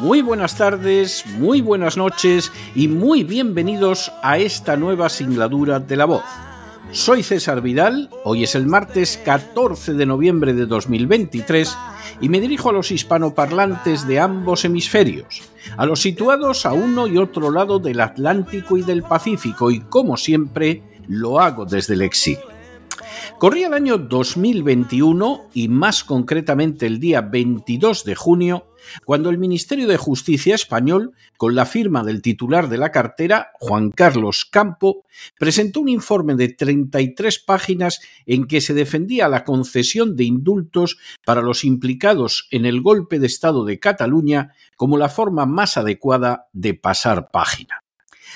muy buenas tardes, muy buenas noches y muy bienvenidos a esta nueva singladura de la voz. Soy César Vidal, hoy es el martes 14 de noviembre de 2023 y me dirijo a los hispanoparlantes de ambos hemisferios, a los situados a uno y otro lado del Atlántico y del Pacífico y como siempre lo hago desde el exilio. Corría el año 2021 y más concretamente el día 22 de junio, cuando el Ministerio de Justicia español, con la firma del titular de la cartera, Juan Carlos Campo, presentó un informe de 33 páginas en que se defendía la concesión de indultos para los implicados en el golpe de Estado de Cataluña como la forma más adecuada de pasar página.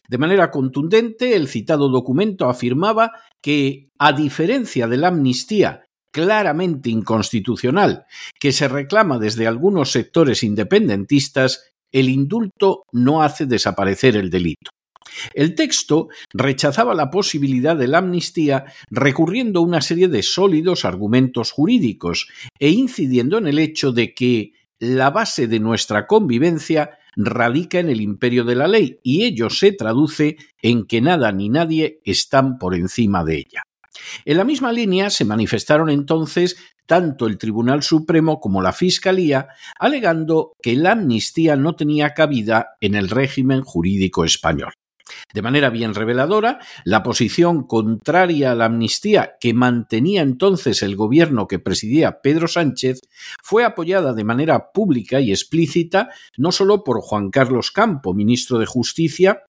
De manera contundente, el citado documento afirmaba que, a diferencia de la amnistía claramente inconstitucional que se reclama desde algunos sectores independentistas, el indulto no hace desaparecer el delito. El texto rechazaba la posibilidad de la amnistía recurriendo a una serie de sólidos argumentos jurídicos e incidiendo en el hecho de que la base de nuestra convivencia radica en el imperio de la ley y ello se traduce en que nada ni nadie están por encima de ella. En la misma línea se manifestaron entonces tanto el Tribunal Supremo como la Fiscalía, alegando que la amnistía no tenía cabida en el régimen jurídico español. De manera bien reveladora, la posición contraria a la amnistía que mantenía entonces el gobierno que presidía Pedro Sánchez fue apoyada de manera pública y explícita no solo por Juan Carlos Campo, ministro de Justicia,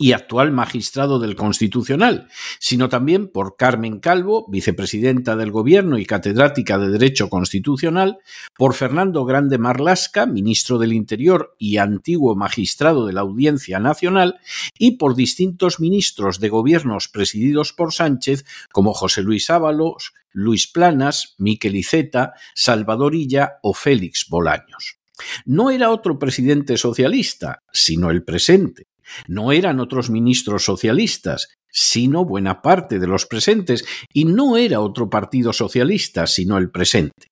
y actual magistrado del Constitucional, sino también por Carmen Calvo, vicepresidenta del Gobierno y catedrática de Derecho Constitucional, por Fernando Grande Marlasca, ministro del Interior y antiguo magistrado de la Audiencia Nacional, y por distintos ministros de gobiernos presididos por Sánchez, como José Luis Ábalos, Luis Planas, Miquel Iceta, Salvador Illa o Félix Bolaños. No era otro presidente socialista, sino el presente, no eran otros ministros socialistas, sino buena parte de los presentes, y no era otro partido socialista, sino el presente.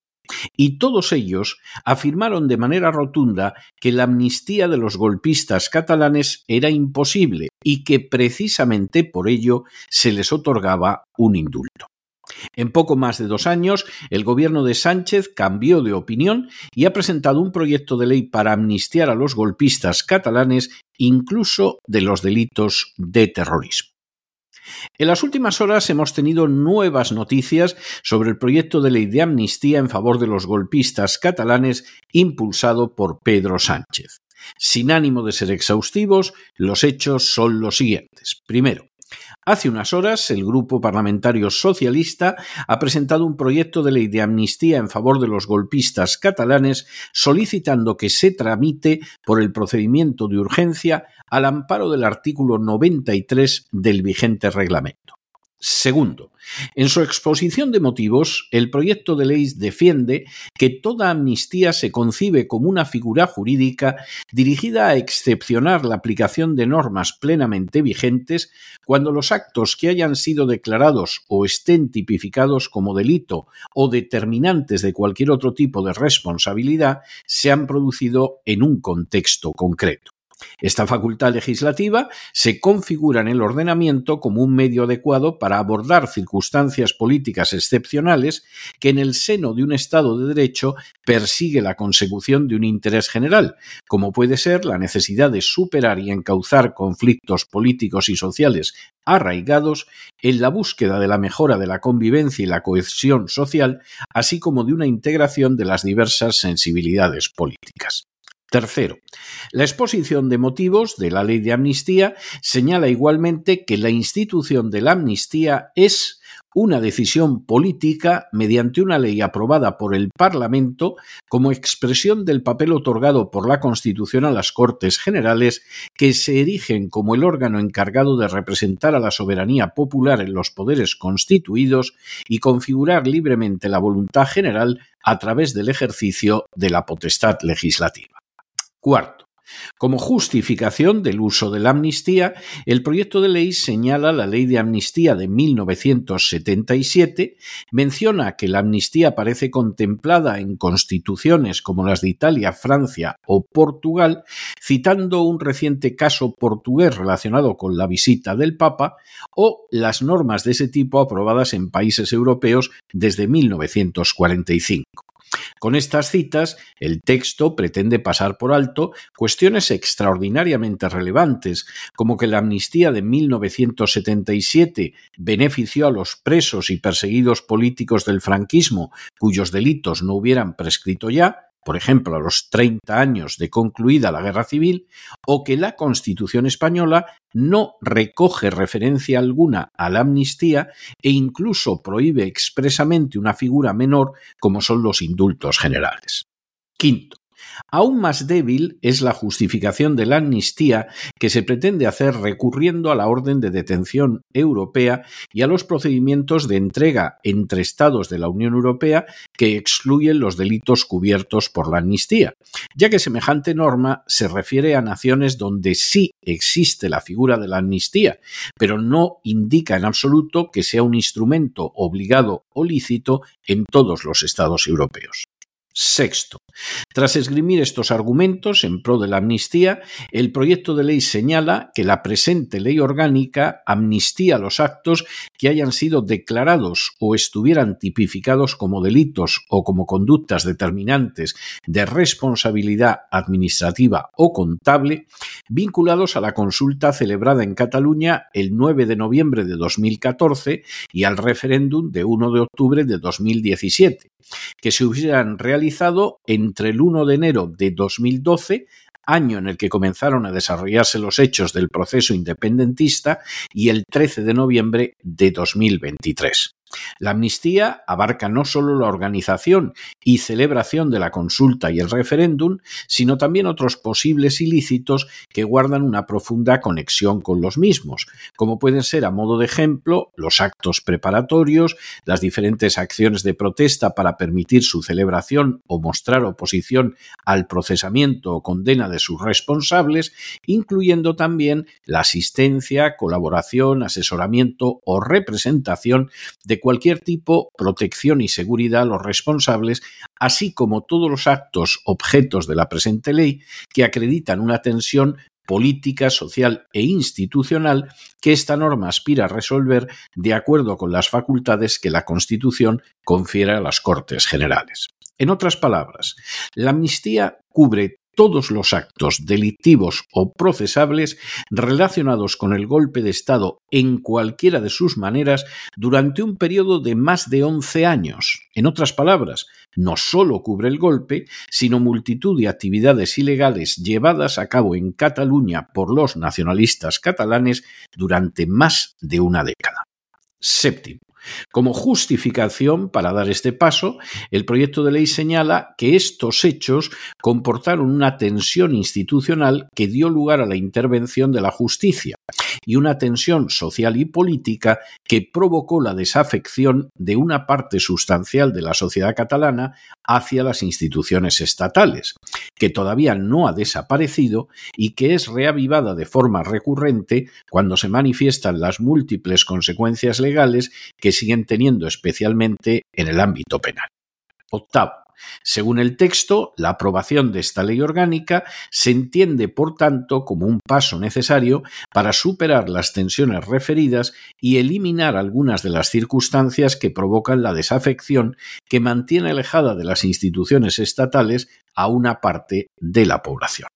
Y todos ellos afirmaron de manera rotunda que la amnistía de los golpistas catalanes era imposible y que precisamente por ello se les otorgaba un indulto. En poco más de dos años, el gobierno de Sánchez cambió de opinión y ha presentado un proyecto de ley para amnistiar a los golpistas catalanes, incluso de los delitos de terrorismo. En las últimas horas hemos tenido nuevas noticias sobre el proyecto de ley de amnistía en favor de los golpistas catalanes impulsado por Pedro Sánchez. Sin ánimo de ser exhaustivos, los hechos son los siguientes. Primero, Hace unas horas, el Grupo Parlamentario Socialista ha presentado un proyecto de ley de amnistía en favor de los golpistas catalanes, solicitando que se tramite por el procedimiento de urgencia al amparo del artículo 93 del vigente reglamento. Segundo, en su exposición de motivos, el proyecto de ley defiende que toda amnistía se concibe como una figura jurídica dirigida a excepcionar la aplicación de normas plenamente vigentes cuando los actos que hayan sido declarados o estén tipificados como delito o determinantes de cualquier otro tipo de responsabilidad se han producido en un contexto concreto. Esta facultad legislativa se configura en el ordenamiento como un medio adecuado para abordar circunstancias políticas excepcionales que en el seno de un Estado de Derecho persigue la consecución de un interés general, como puede ser la necesidad de superar y encauzar conflictos políticos y sociales arraigados en la búsqueda de la mejora de la convivencia y la cohesión social, así como de una integración de las diversas sensibilidades políticas. Tercero, la exposición de motivos de la ley de amnistía señala igualmente que la institución de la amnistía es una decisión política mediante una ley aprobada por el Parlamento como expresión del papel otorgado por la Constitución a las Cortes Generales, que se erigen como el órgano encargado de representar a la soberanía popular en los poderes constituidos y configurar libremente la voluntad general a través del ejercicio de la potestad legislativa. Cuarto, como justificación del uso de la amnistía, el proyecto de ley señala la Ley de Amnistía de 1977, menciona que la amnistía aparece contemplada en constituciones como las de Italia, Francia o Portugal, citando un reciente caso portugués relacionado con la visita del Papa o las normas de ese tipo aprobadas en países europeos desde 1945. Con estas citas, el texto pretende pasar por alto cuestiones extraordinariamente relevantes, como que la amnistía de 1977 benefició a los presos y perseguidos políticos del franquismo cuyos delitos no hubieran prescrito ya, por ejemplo, a los 30 años de concluida la guerra civil, o que la Constitución española no recoge referencia alguna a la amnistía e incluso prohíbe expresamente una figura menor como son los indultos generales. Quinto, Aún más débil es la justificación de la amnistía que se pretende hacer recurriendo a la orden de detención europea y a los procedimientos de entrega entre Estados de la Unión Europea que excluyen los delitos cubiertos por la amnistía, ya que semejante norma se refiere a naciones donde sí existe la figura de la amnistía, pero no indica en absoluto que sea un instrumento obligado o lícito en todos los Estados europeos. Sexto, tras esgrimir estos argumentos en pro de la amnistía, el proyecto de ley señala que la presente ley orgánica amnistía los actos que hayan sido declarados o estuvieran tipificados como delitos o como conductas determinantes de responsabilidad administrativa o contable vinculados a la consulta celebrada en Cataluña el 9 de noviembre de 2014 y al referéndum de 1 de octubre de 2017 que se hubieran realizado entre el 1 de enero de 2012 año en el que comenzaron a desarrollarse los hechos del proceso independentista, y el 13 de noviembre de 2023. La amnistía abarca no solo la organización y celebración de la consulta y el referéndum, sino también otros posibles ilícitos que guardan una profunda conexión con los mismos, como pueden ser, a modo de ejemplo, los actos preparatorios, las diferentes acciones de protesta para permitir su celebración o mostrar oposición al procesamiento o condena de sus responsables, incluyendo también la asistencia, colaboración, asesoramiento o representación de cualquier tipo, protección y seguridad a los responsables, así como todos los actos objetos de la presente ley que acreditan una tensión política, social e institucional que esta norma aspira a resolver de acuerdo con las facultades que la Constitución confiere a las Cortes Generales. En otras palabras, la amnistía cubre todos los actos delictivos o procesables relacionados con el golpe de Estado en cualquiera de sus maneras durante un periodo de más de 11 años. En otras palabras, no solo cubre el golpe, sino multitud de actividades ilegales llevadas a cabo en Cataluña por los nacionalistas catalanes durante más de una década. Séptimo. Como justificación para dar este paso, el proyecto de ley señala que estos hechos comportaron una tensión institucional que dio lugar a la intervención de la justicia y una tensión social y política que provocó la desafección de una parte sustancial de la sociedad catalana hacia las instituciones estatales, que todavía no ha desaparecido y que es reavivada de forma recurrente cuando se manifiestan las múltiples consecuencias legales que siguen teniendo especialmente en el ámbito penal. Octavo, Según el texto, la aprobación de esta ley orgánica se entiende, por tanto, como un paso necesario para superar las tensiones referidas y eliminar algunas de las circunstancias que provocan la desafección que mantiene alejada de las instituciones estatales a una parte de la población.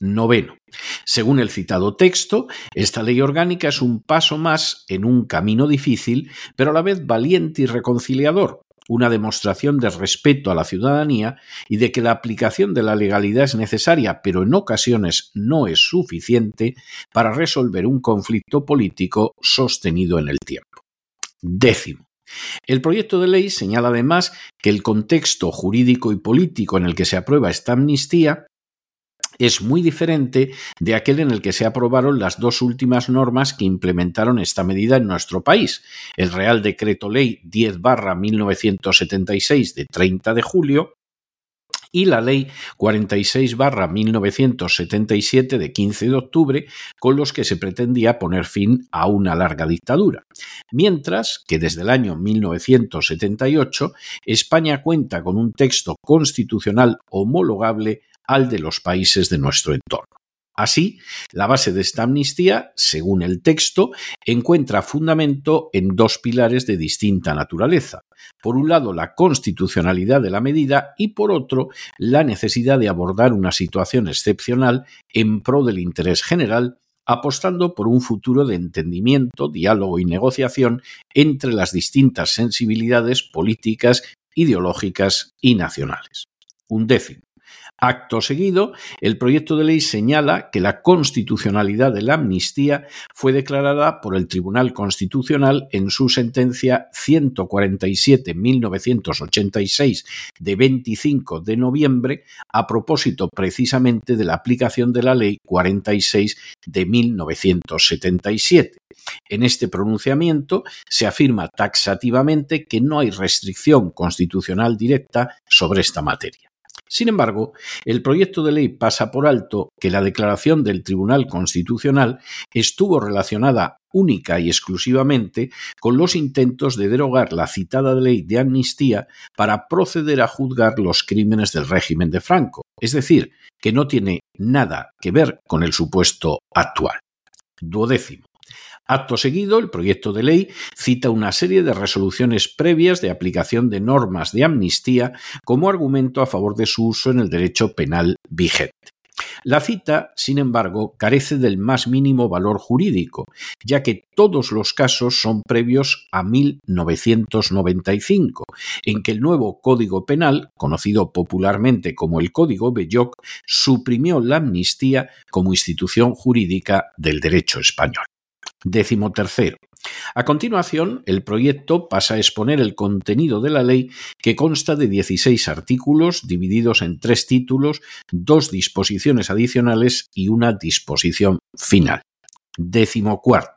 Noveno. Según el citado texto, esta ley orgánica es un paso más en un camino difícil, pero a la vez valiente y reconciliador, una demostración de respeto a la ciudadanía y de que la aplicación de la legalidad es necesaria, pero en ocasiones no es suficiente para resolver un conflicto político sostenido en el tiempo. Décimo. El proyecto de ley señala además que el contexto jurídico y político en el que se aprueba esta amnistía es muy diferente de aquel en el que se aprobaron las dos últimas normas que implementaron esta medida en nuestro país, el Real Decreto Ley 10 1976 de 30 de julio y la Ley 46 1977 de 15 de octubre, con los que se pretendía poner fin a una larga dictadura. Mientras que desde el año 1978 España cuenta con un texto constitucional homologable al de los países de nuestro entorno. Así, la base de esta amnistía, según el texto, encuentra fundamento en dos pilares de distinta naturaleza. Por un lado, la constitucionalidad de la medida y por otro, la necesidad de abordar una situación excepcional en pro del interés general, apostando por un futuro de entendimiento, diálogo y negociación entre las distintas sensibilidades políticas, ideológicas y nacionales. Un décimo. Acto seguido, el proyecto de ley señala que la constitucionalidad de la amnistía fue declarada por el Tribunal Constitucional en su sentencia 147-1986 de 25 de noviembre a propósito precisamente de la aplicación de la Ley 46 de 1977. En este pronunciamiento se afirma taxativamente que no hay restricción constitucional directa sobre esta materia. Sin embargo, el proyecto de ley pasa por alto que la declaración del Tribunal Constitucional estuvo relacionada única y exclusivamente con los intentos de derogar la citada ley de amnistía para proceder a juzgar los crímenes del régimen de Franco, es decir, que no tiene nada que ver con el supuesto actual. Duodécimo. Acto seguido, el proyecto de ley cita una serie de resoluciones previas de aplicación de normas de amnistía como argumento a favor de su uso en el derecho penal vigente. La cita, sin embargo, carece del más mínimo valor jurídico, ya que todos los casos son previos a 1995, en que el nuevo Código Penal, conocido popularmente como el Código Belloc, suprimió la amnistía como institución jurídica del derecho español. Décimo tercero. A continuación, el proyecto pasa a exponer el contenido de la ley que consta de 16 artículos divididos en tres títulos, dos disposiciones adicionales y una disposición final. Décimo cuarto.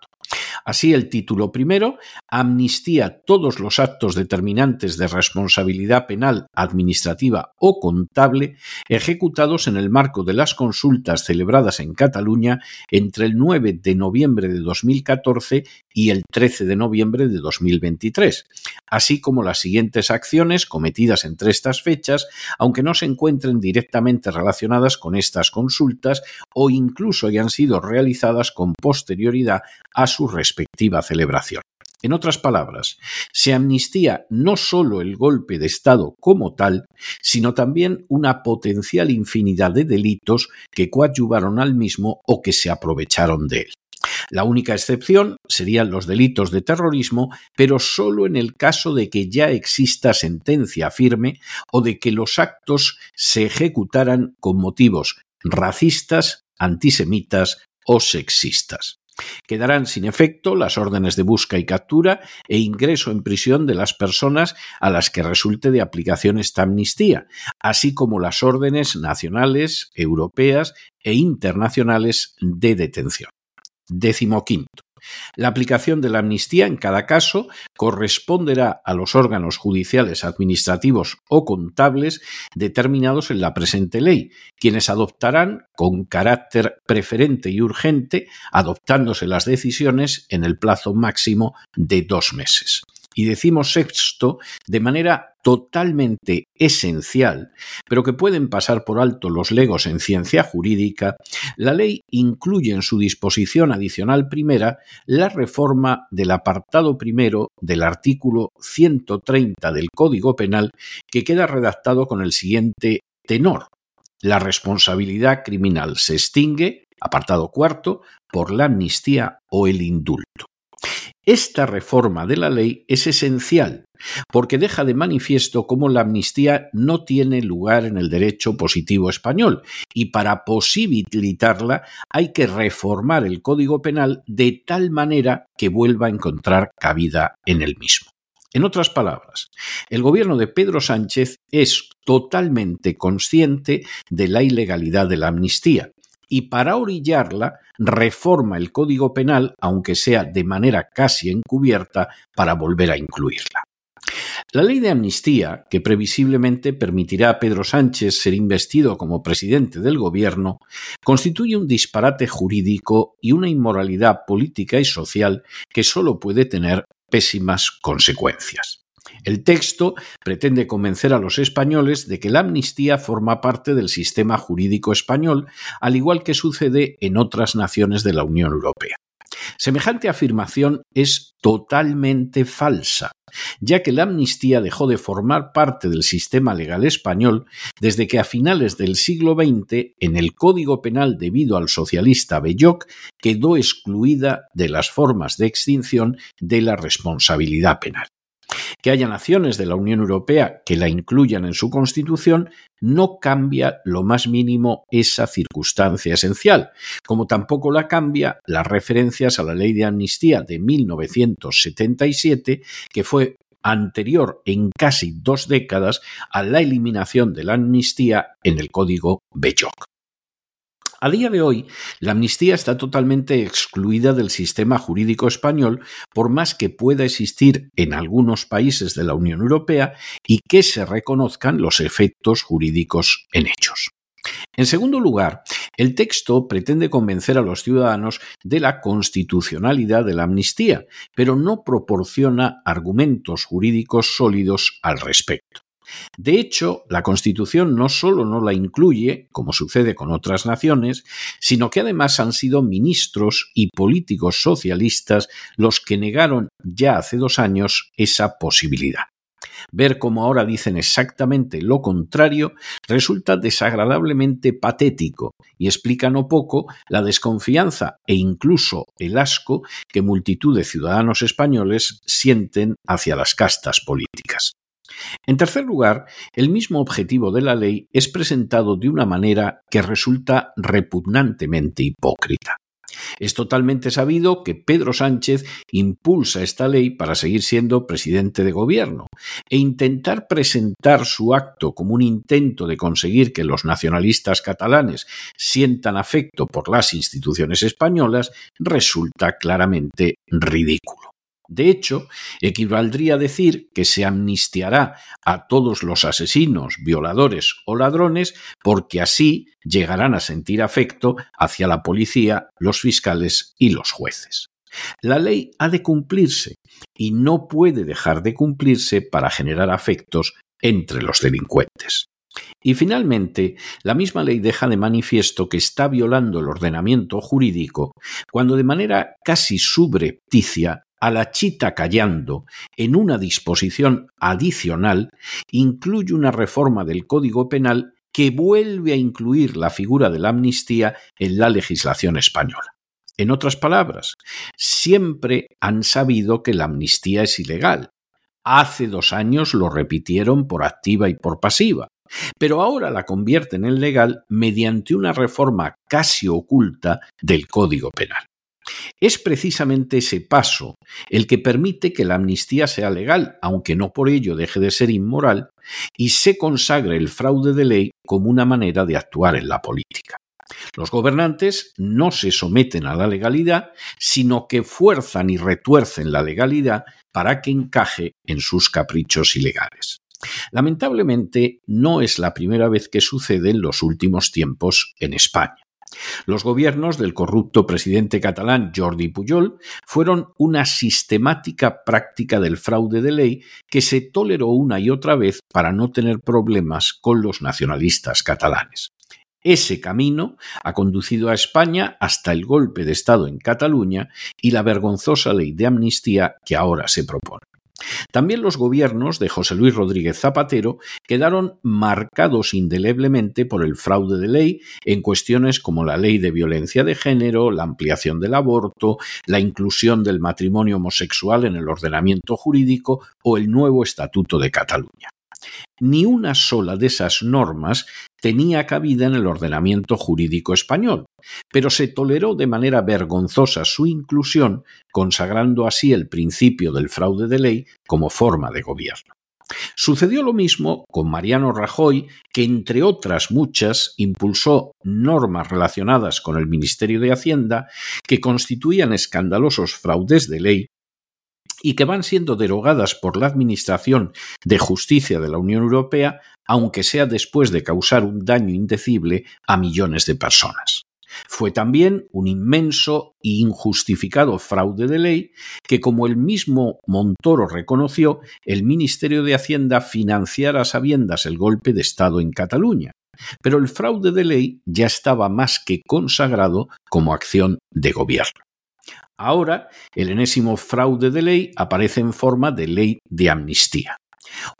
Así, el título primero amnistía todos los actos determinantes de responsabilidad penal, administrativa o contable ejecutados en el marco de las consultas celebradas en Cataluña entre el 9 de noviembre de 2014 y el 13 de noviembre de 2023, así como las siguientes acciones cometidas entre estas fechas, aunque no se encuentren directamente relacionadas con estas consultas o incluso hayan sido realizadas con posterioridad a su respectiva celebración. En otras palabras, se amnistía no solo el golpe de Estado como tal, sino también una potencial infinidad de delitos que coadyuvaron al mismo o que se aprovecharon de él. La única excepción serían los delitos de terrorismo, pero solo en el caso de que ya exista sentencia firme o de que los actos se ejecutaran con motivos racistas, antisemitas o sexistas. Quedarán sin efecto las órdenes de busca y captura e ingreso en prisión de las personas a las que resulte de aplicación esta amnistía, así como las órdenes nacionales, europeas e internacionales de detención. Décimo quinto. La aplicación de la amnistía en cada caso corresponderá a los órganos judiciales, administrativos o contables determinados en la presente ley, quienes adoptarán con carácter preferente y urgente, adoptándose las decisiones en el plazo máximo de dos meses. Y decimos sexto de manera totalmente esencial, pero que pueden pasar por alto los legos en ciencia jurídica, la ley incluye en su disposición adicional primera la reforma del apartado primero del artículo 130 del Código Penal que queda redactado con el siguiente tenor. La responsabilidad criminal se extingue, apartado cuarto, por la amnistía o el indulto. Esta reforma de la ley es esencial porque deja de manifiesto cómo la amnistía no tiene lugar en el derecho positivo español y para posibilitarla hay que reformar el Código Penal de tal manera que vuelva a encontrar cabida en el mismo. En otras palabras, el gobierno de Pedro Sánchez es totalmente consciente de la ilegalidad de la amnistía y para orillarla reforma el Código Penal, aunque sea de manera casi encubierta, para volver a incluirla. La ley de amnistía, que previsiblemente permitirá a Pedro Sánchez ser investido como presidente del gobierno, constituye un disparate jurídico y una inmoralidad política y social que solo puede tener pésimas consecuencias. El texto pretende convencer a los españoles de que la amnistía forma parte del sistema jurídico español, al igual que sucede en otras naciones de la Unión Europea. Semejante afirmación es totalmente falsa, ya que la amnistía dejó de formar parte del sistema legal español desde que a finales del siglo XX, en el Código Penal debido al socialista Belloc, quedó excluida de las formas de extinción de la responsabilidad penal. Que haya naciones de la Unión Europea que la incluyan en su Constitución no cambia lo más mínimo esa circunstancia esencial, como tampoco la cambia las referencias a la Ley de Amnistía de 1977, que fue anterior en casi dos décadas a la eliminación de la amnistía en el Código Belloc. A día de hoy, la amnistía está totalmente excluida del sistema jurídico español, por más que pueda existir en algunos países de la Unión Europea y que se reconozcan los efectos jurídicos en hechos. En segundo lugar, el texto pretende convencer a los ciudadanos de la constitucionalidad de la amnistía, pero no proporciona argumentos jurídicos sólidos al respecto. De hecho, la Constitución no solo no la incluye, como sucede con otras naciones, sino que además han sido ministros y políticos socialistas los que negaron ya hace dos años esa posibilidad. Ver cómo ahora dicen exactamente lo contrario resulta desagradablemente patético y explica no poco la desconfianza e incluso el asco que multitud de ciudadanos españoles sienten hacia las castas políticas. En tercer lugar, el mismo objetivo de la ley es presentado de una manera que resulta repugnantemente hipócrita. Es totalmente sabido que Pedro Sánchez impulsa esta ley para seguir siendo presidente de gobierno e intentar presentar su acto como un intento de conseguir que los nacionalistas catalanes sientan afecto por las instituciones españolas resulta claramente ridículo. De hecho, equivaldría a decir que se amnistiará a todos los asesinos, violadores o ladrones porque así llegarán a sentir afecto hacia la policía, los fiscales y los jueces. La ley ha de cumplirse y no puede dejar de cumplirse para generar afectos entre los delincuentes. Y finalmente, la misma ley deja de manifiesto que está violando el ordenamiento jurídico cuando de manera casi subrepticia a la chita callando en una disposición adicional incluye una reforma del Código Penal que vuelve a incluir la figura de la amnistía en la legislación española. En otras palabras, siempre han sabido que la amnistía es ilegal. Hace dos años lo repitieron por activa y por pasiva, pero ahora la convierten en legal mediante una reforma casi oculta del Código Penal. Es precisamente ese paso el que permite que la amnistía sea legal, aunque no por ello deje de ser inmoral, y se consagre el fraude de ley como una manera de actuar en la política. Los gobernantes no se someten a la legalidad, sino que fuerzan y retuercen la legalidad para que encaje en sus caprichos ilegales. Lamentablemente, no es la primera vez que sucede en los últimos tiempos en España. Los gobiernos del corrupto presidente catalán Jordi Pujol fueron una sistemática práctica del fraude de ley que se toleró una y otra vez para no tener problemas con los nacionalistas catalanes. Ese camino ha conducido a España hasta el golpe de Estado en Cataluña y la vergonzosa ley de amnistía que ahora se propone. También los gobiernos de José Luis Rodríguez Zapatero quedaron marcados indeleblemente por el fraude de ley en cuestiones como la ley de violencia de género, la ampliación del aborto, la inclusión del matrimonio homosexual en el ordenamiento jurídico o el nuevo Estatuto de Cataluña. Ni una sola de esas normas tenía cabida en el ordenamiento jurídico español, pero se toleró de manera vergonzosa su inclusión, consagrando así el principio del fraude de ley como forma de gobierno. Sucedió lo mismo con Mariano Rajoy, que entre otras muchas impulsó normas relacionadas con el Ministerio de Hacienda que constituían escandalosos fraudes de ley y que van siendo derogadas por la Administración de Justicia de la Unión Europea, aunque sea después de causar un daño indecible a millones de personas. Fue también un inmenso e injustificado fraude de ley que, como el mismo Montoro reconoció, el Ministerio de Hacienda financiara a sabiendas el golpe de Estado en Cataluña. Pero el fraude de ley ya estaba más que consagrado como acción de gobierno. Ahora, el enésimo fraude de ley aparece en forma de ley de amnistía.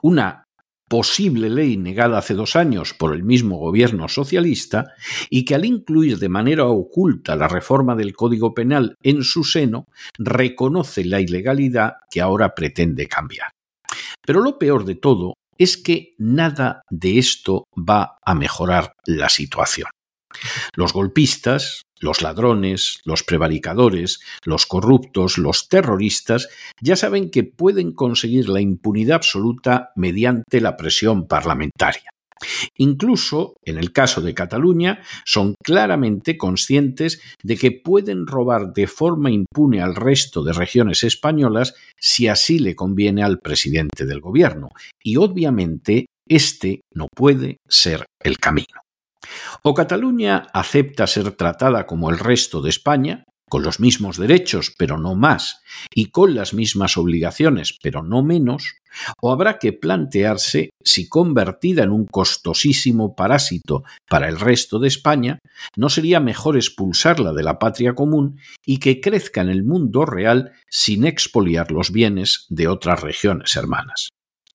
Una posible ley negada hace dos años por el mismo gobierno socialista y que al incluir de manera oculta la reforma del Código Penal en su seno, reconoce la ilegalidad que ahora pretende cambiar. Pero lo peor de todo es que nada de esto va a mejorar la situación. Los golpistas, los ladrones, los prevaricadores, los corruptos, los terroristas ya saben que pueden conseguir la impunidad absoluta mediante la presión parlamentaria. Incluso, en el caso de Cataluña, son claramente conscientes de que pueden robar de forma impune al resto de regiones españolas si así le conviene al presidente del gobierno. Y obviamente, este no puede ser el camino. O Cataluña acepta ser tratada como el resto de España, con los mismos derechos, pero no más, y con las mismas obligaciones, pero no menos, o habrá que plantearse si convertida en un costosísimo parásito para el resto de España, no sería mejor expulsarla de la patria común y que crezca en el mundo real sin expoliar los bienes de otras regiones hermanas.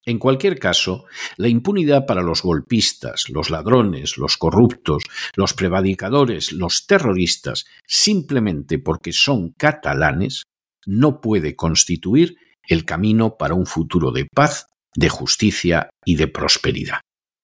En cualquier caso, la impunidad para los golpistas, los ladrones, los corruptos, los prevadicadores, los terroristas, simplemente porque son catalanes, no puede constituir el camino para un futuro de paz, de justicia y de prosperidad.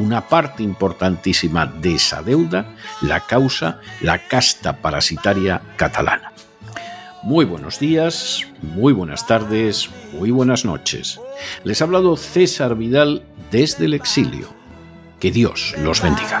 una parte importantísima de esa deuda la causa la casta parasitaria catalana. Muy buenos días, muy buenas tardes, muy buenas noches. Les ha hablado César Vidal desde el exilio. Que Dios los bendiga.